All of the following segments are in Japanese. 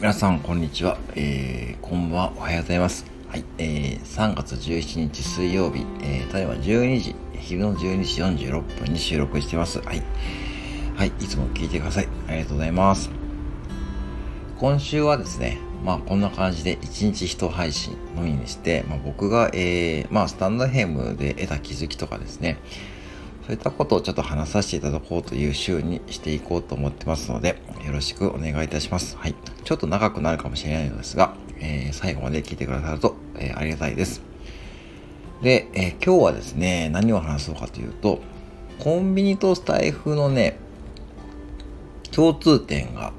皆さん、こんにちは。えー、こんばんは。おはようございます。はい。えー、3月17日水曜日、えー、ただいま12時、昼の12時46分に収録しています。はい。はい。いつも聞いてください。ありがとうございます。今週はですね、まあこんな感じで1日1配信のみにして、まあ僕が、えー、まあスタンドヘムで得た気づきとかですね、そういったことをちょっと話させていただこうという週にしていこうと思ってますので、よろしくお願いいたします。はい。ちょっと長くなるかもしれないのですが、えー最後まで聞いてくださると、えーありがたいです。で、えー今日はですね、何を話そうかというと、コンビニとスタイフのね、共通点が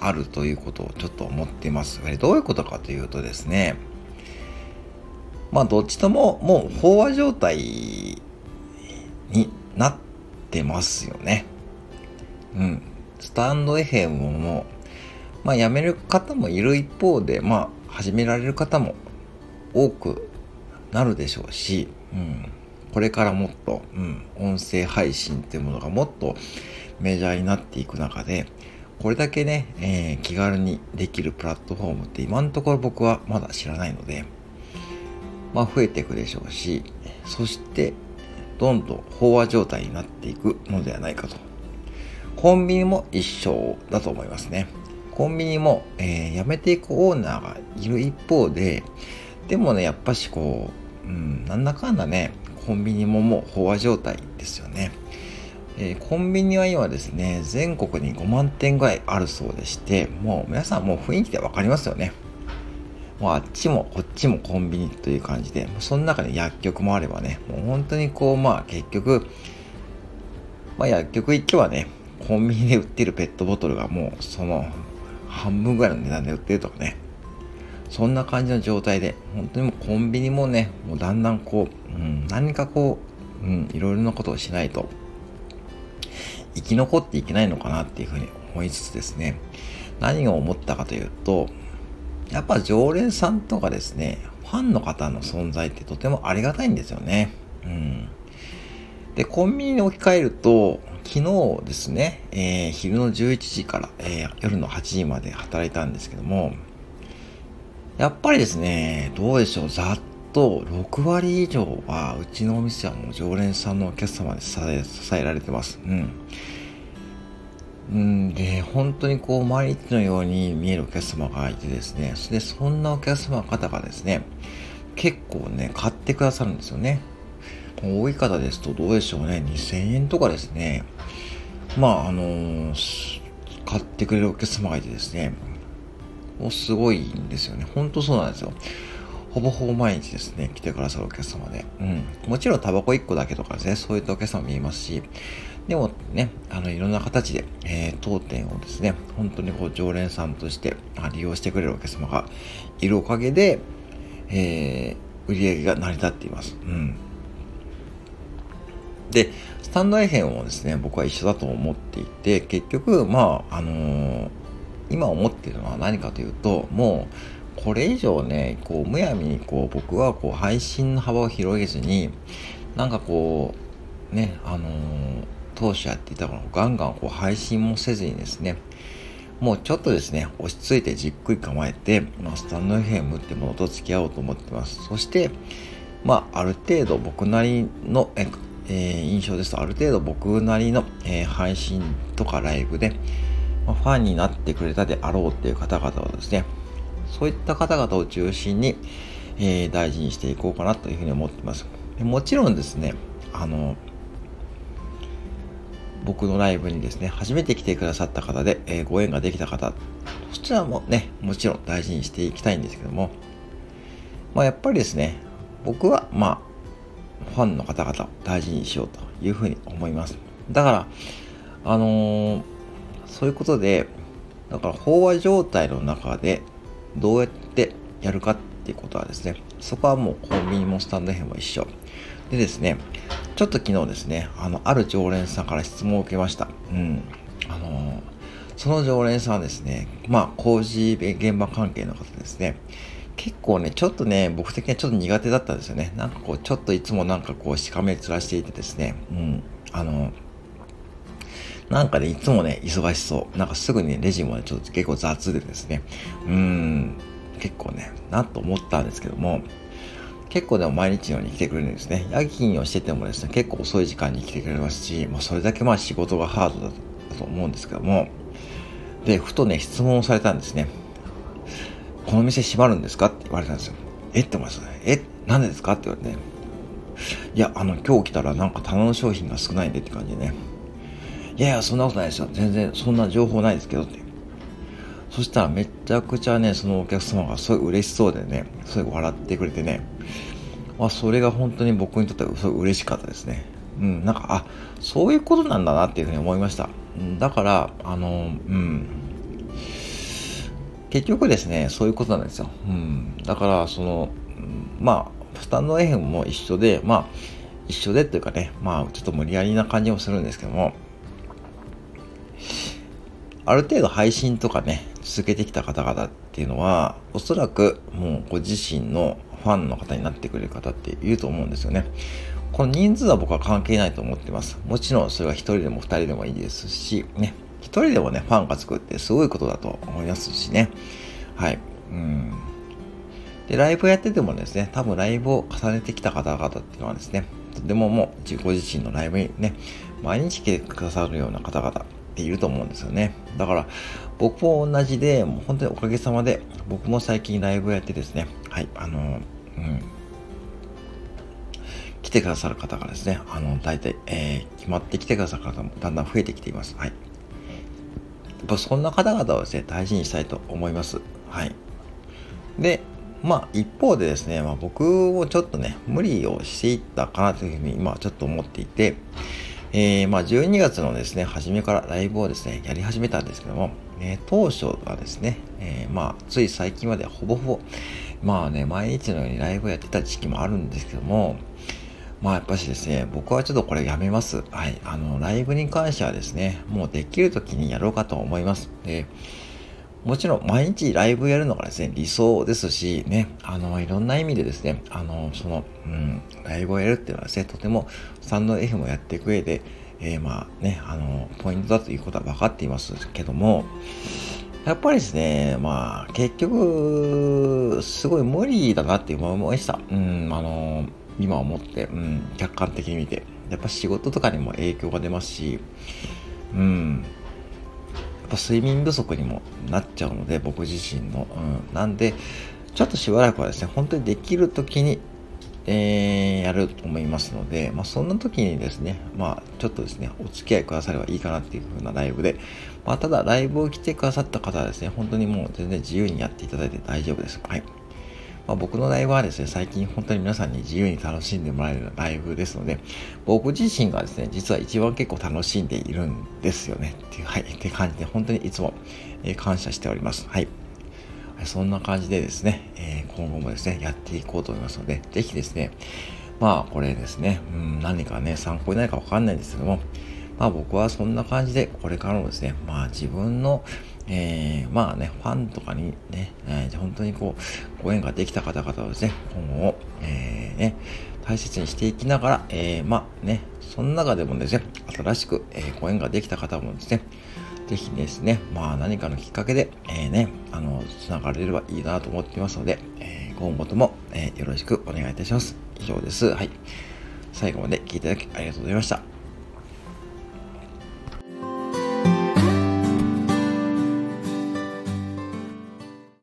あるということをちょっと思っています。どういうことかというとですね、まあどっちとももう飽和状態になってますよね。うん。スタンド FM も、まあ辞める方もいる一方で、まあ始められる方も多くなるでしょうし、うん。これからもっと、うん、音声配信っていうものがもっとメジャーになっていく中で、これだけね、えー気軽にできるプラットフォームって今のところ僕はまだ知らないので、まあ増えていくでしょうし、そしてどんどん飽和状態になっていくのではないかと。コンビニも一緒だと思いますね。コンビニも、えー辞めていくオーナーがいる一方で、でもね、やっぱしこう、うん、なんだかんだね、コンビニももう飽和状態ですよね。えーコンビニは今ですね、全国に5万店ぐらいあるそうでして、もう皆さんもう雰囲気でわかりますよね。もうあっちもこっちもコンビニという感じで、その中で薬局もあればね、もう本当にこう、まあ結局、まあ薬局行けばね、コンビニで売ってるペットボトルがもうその半分ぐらいの値段で売ってるとかね、そんな感じの状態で、本当にもうコンビニもね、もうだんだんこう、うん、何かこう、うん、いろいろなことをしないと、生き残っていけないのかなっていうふうに思いつつですね、何を思ったかというと、やっぱ常連さんとかですね、ファンの方の存在ってとてもありがたいんですよね。うん。で、コンビニに置き換えると、昨日ですね、えー昼の11時から、えー夜の8時まで働いたんですけども、やっぱりですね、どうでしょう、ざっと6割以上は、うちのお店はもう常連さんのお客様で支え支えられてます。うん。うんで、本当にこう、毎日のように見えるお客様がいてですね、で、そんなお客様方がですね、結構ね、買ってくださるんですよね。多い方ですと、どうでしょうね、2000円とかですね、まあ、あのー買ってくれるお客様がいてですね、もうすごいんですよね。本当そうなんですよ。ほぼほぼ毎日ですね、来てくださるお客様で。うん。もちろんタバコ1個だけとかですね、そういったお客様も見えますし、でもね、あの、いろんな形で、えー当店をですね、本当にこう、常連さんとして利用してくれるお客様がいるおかげで、えー売り上げが成り立っています。うん。で、スタンド FM もですね、僕は一緒だと思っていて、結局、まあ、あのー今思っているのは何かというと、もう、これ以上ね、こう、むやみに、こう、僕は、こう、配信の幅を広げずに、なんかこう、ね、あのー当初やっていたこのガンガンこう配信もせずにですね、もうちょっとですね、落ち着いてじっくり構えて、まあ、スタンド FM ってものと付き合おうと思ってます。そして、まあ、ある程度僕なりの、えー印象ですと、ある程度僕なりの、えー配信とかライブで、まあ、ファンになってくれたであろうっていう方々をですね、そういった方々を中心に、えー大事にしていこうかなというふうに思ってます。もちろんですね、あの、僕のライブにですね、初めて来てくださった方で、えーご縁ができた方、そちらもね、もちろん大事にしていきたいんですけども、まあやっぱりですね、僕はまあ、ファンの方々を大事にしようというふうに思います。だから、あのーそういうことで、だから飽和状態の中でどうやってやるかっていうことはですね、そこはもうコンビニもスタンド編も一緒。でですね、ちょっと昨日ですね、あの、ある常連さんから質問を受けました。うん。あのーその常連さんはですね、まあ、工事現場関係の方ですね、結構ね、ちょっとね、僕的にはちょっと苦手だったんですよね。なんかこう、ちょっといつもなんかこう、しかめ面していてですね、うん。あの、なんかね、いつもね、忙しそう。なんかすぐにね、レジもね、ちょっと結構雑でですね、うーん、結構ね、なと思ったんですけども、結構でも毎日のように来てくれるんですね。夜勤をしててもですね、結構遅い時間に来てくれますし、まあ、それだけまあ仕事がハードだと思うんですけども、で、ふとね、質問をされたんですね。この店閉まるんですかって言われたんですよ。えって思いますね。えなんでですかって言われて、いや、あの、今日来たらなんか棚の商品が少ないんでって感じでね。いやいや、そんなことないですよ。全然そんな情報ないですけどって。そしたらめちゃくちゃね、そのお客様がすごい嬉しそうでね、すごい笑ってくれてね、まあ、それが本当に僕にとってはすごい嬉しかったですね。うん、なんか、あ、そういうことなんだなっていうふうに思いました。だから、あの、うん。結局ですね、そういうことなんですよ。うん。だから、その、まあ、スタンド FM も一緒で、まあ、一緒でっていうかね、まあ、ちょっと無理やりな感じもするんですけども、ある程度配信とかね、続けてきた方々っていうのは、おそらくもうご自身のファンの方になってくれる方っていると思うんですよね。この人数は僕は関係ないと思ってます。もちろんそれは1人でも2人でもいいですし、ね、1人でもね、ファンがつくってすごいことだと思いますしね。はい。うん。で、ライブやっててもですね、多分ライブを重ねてきた方々っていうのはですね、とてももうご自身のライブにね、毎日来てくださるような方々ていると思うんですよね。だから、僕も同じで、もう本当におかげさまで、僕も最近ライブをやってですね、はい、あの、うん、来てくださる方がですね、あの、大体、えー、決まって来てくださる方もだんだん増えてきています。はい。やっぱそんな方々をですね、大事にしたいと思います。はい。で、まあ一方でですね、まあ、僕もちょっとね、無理をしていったかなというふうに今ちょっと思っていて、えー、まあ12月のですね、初めからライブをですね、やり始めたんですけども、えー、当初はですね、えー、まあつい最近までほぼほぼ、まあね、毎日のようにライブをやってた時期もあるんですけども、まあやっぱしですね、僕はちょっとこれやめます。はい。あの、ライブに関してはですね、もうできる時にやろうかと思います。で、もちろん毎日ライブやるのがですね、理想ですし、ね、あの、いろんな意味でですね、あの、その、うん、ライブをやるっていうのはですね、とてもスタンド F もやっていく上で、えー、まあね、あの、ポイントだということは分かっていますけども、やっぱりですね、まあ、結局、すごい無理だなって思いました。うん、あの、今思って、うん、客観的に見て。やっぱ仕事とかにも影響が出ますし、うん、ぱ睡眠不足にもなっちゃうので、僕自身の。うん。なんで、ちょっとしばらくはですね、本当にできる時に、えー、やると思いますので、まあ、そんな時にですね、まあ、ちょっとですね、お付き合いくださればいいかなっていう風なライブで、まあ、ただ、ライブを来てくださった方はですね、本当にもう全然自由にやっていただいて大丈夫です。はい。まあ、僕のライブはですね、最近本当に皆さんに自由に楽しんでもらえるライブですので、僕自身がですね、実は一番結構楽しんでいるんですよね。っていう、はい、って感じで、本当にいつも、え、感謝しております。はい。そんな感じでですね、え、今後もですね、やっていこうと思いますので、ぜひですね、まあこれですね、うん、何かね、参考になるかわかんないんですけども、まあ僕はそんな感じで、これからもですね、まあ自分の、えー、まあね、ファンとかにね、えー、本当にこう、ご縁ができた方々をですね、今後、えー、ね、大切にしていきながら、えー、まあね、その中でもですね、新しく、えー、ご縁ができた方もですね、ぜひですね、まあ何かのきっかけで、えー、ね、あの、つながれればいいなと思っていますので、えー、今後とも、えー、よろしくお願いいたします。以上です。はい。最後まで聞いていただきありがとうございました。